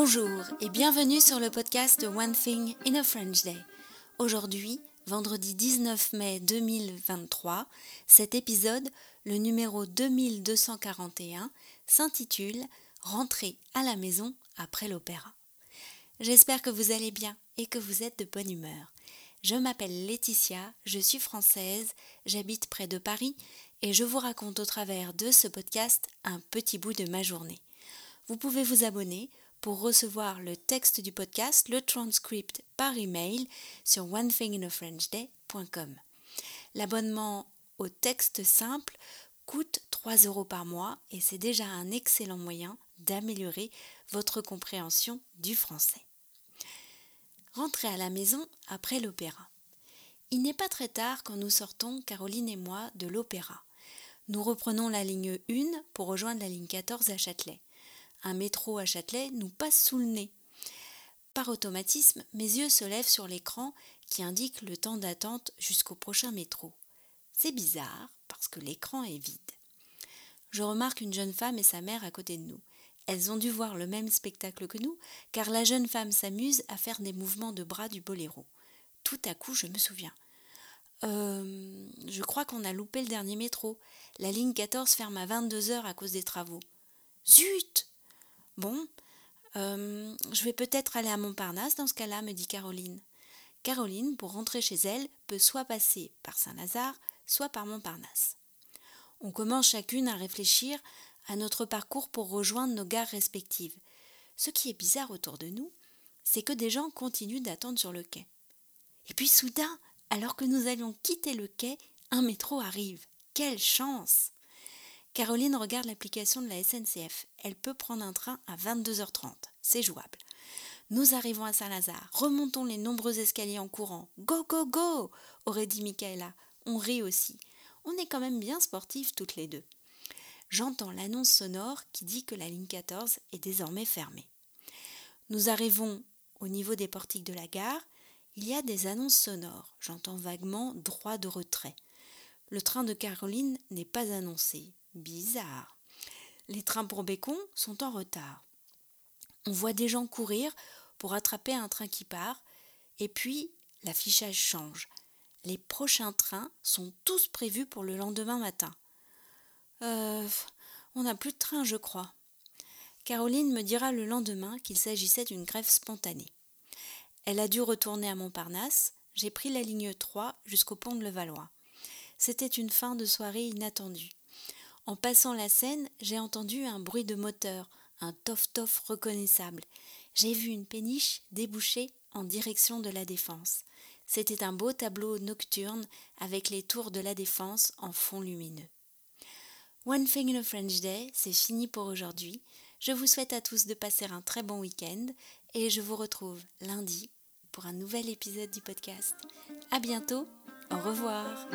Bonjour et bienvenue sur le podcast One Thing in a French Day. Aujourd'hui, vendredi 19 mai 2023, cet épisode, le numéro 2241, s'intitule Rentrer à la maison après l'opéra. J'espère que vous allez bien et que vous êtes de bonne humeur. Je m'appelle Laetitia, je suis française, j'habite près de Paris et je vous raconte au travers de ce podcast un petit bout de ma journée. Vous pouvez vous abonner pour recevoir le texte du podcast, le transcript par email sur onethinginafrenchday.com. L'abonnement au texte simple coûte 3 euros par mois et c'est déjà un excellent moyen d'améliorer votre compréhension du français. Rentrer à la maison après l'opéra. Il n'est pas très tard quand nous sortons, Caroline et moi, de l'opéra. Nous reprenons la ligne 1 pour rejoindre la ligne 14 à Châtelet. Un métro à Châtelet nous passe sous le nez. Par automatisme, mes yeux se lèvent sur l'écran qui indique le temps d'attente jusqu'au prochain métro. C'est bizarre parce que l'écran est vide. Je remarque une jeune femme et sa mère à côté de nous. Elles ont dû voir le même spectacle que nous, car la jeune femme s'amuse à faire des mouvements de bras du boléro. Tout à coup, je me souviens. Euh, je crois qu'on a loupé le dernier métro. La ligne 14 ferme à 22 heures à cause des travaux. Zut Bon, euh, je vais peut-être aller à Montparnasse dans ce cas-là, me dit Caroline. Caroline, pour rentrer chez elle, peut soit passer par Saint-Lazare, soit par Montparnasse. On commence chacune à réfléchir à notre parcours pour rejoindre nos gares respectives. Ce qui est bizarre autour de nous, c'est que des gens continuent d'attendre sur le quai. Et puis soudain, alors que nous allions quitter le quai, un métro arrive. Quelle chance Caroline regarde l'application de la SNCF. Elle peut prendre un train à 22h30. C'est jouable. Nous arrivons à Saint-Lazare, remontons les nombreux escaliers en courant. Go, go, go aurait dit Michaela. On rit aussi. On est quand même bien sportifs toutes les deux. J'entends l'annonce sonore qui dit que la ligne 14 est désormais fermée. Nous arrivons au niveau des portiques de la gare. Il y a des annonces sonores. J'entends vaguement droit de retrait. Le train de Caroline n'est pas annoncé. Bizarre. Les trains pour Bécon sont en retard. On voit des gens courir pour attraper un train qui part, et puis l'affichage change. Les prochains trains sont tous prévus pour le lendemain matin. Euh, on n'a plus de train, je crois. Caroline me dira le lendemain qu'il s'agissait d'une grève spontanée. Elle a dû retourner à Montparnasse. J'ai pris la ligne 3 jusqu'au pont de Levallois. C'était une fin de soirée inattendue. En passant la Seine, j'ai entendu un bruit de moteur, un tof-tof reconnaissable. J'ai vu une péniche déboucher en direction de la Défense. C'était un beau tableau nocturne avec les tours de la Défense en fond lumineux. One Thing in a French Day, c'est fini pour aujourd'hui. Je vous souhaite à tous de passer un très bon week-end et je vous retrouve lundi pour un nouvel épisode du podcast. À bientôt, au revoir.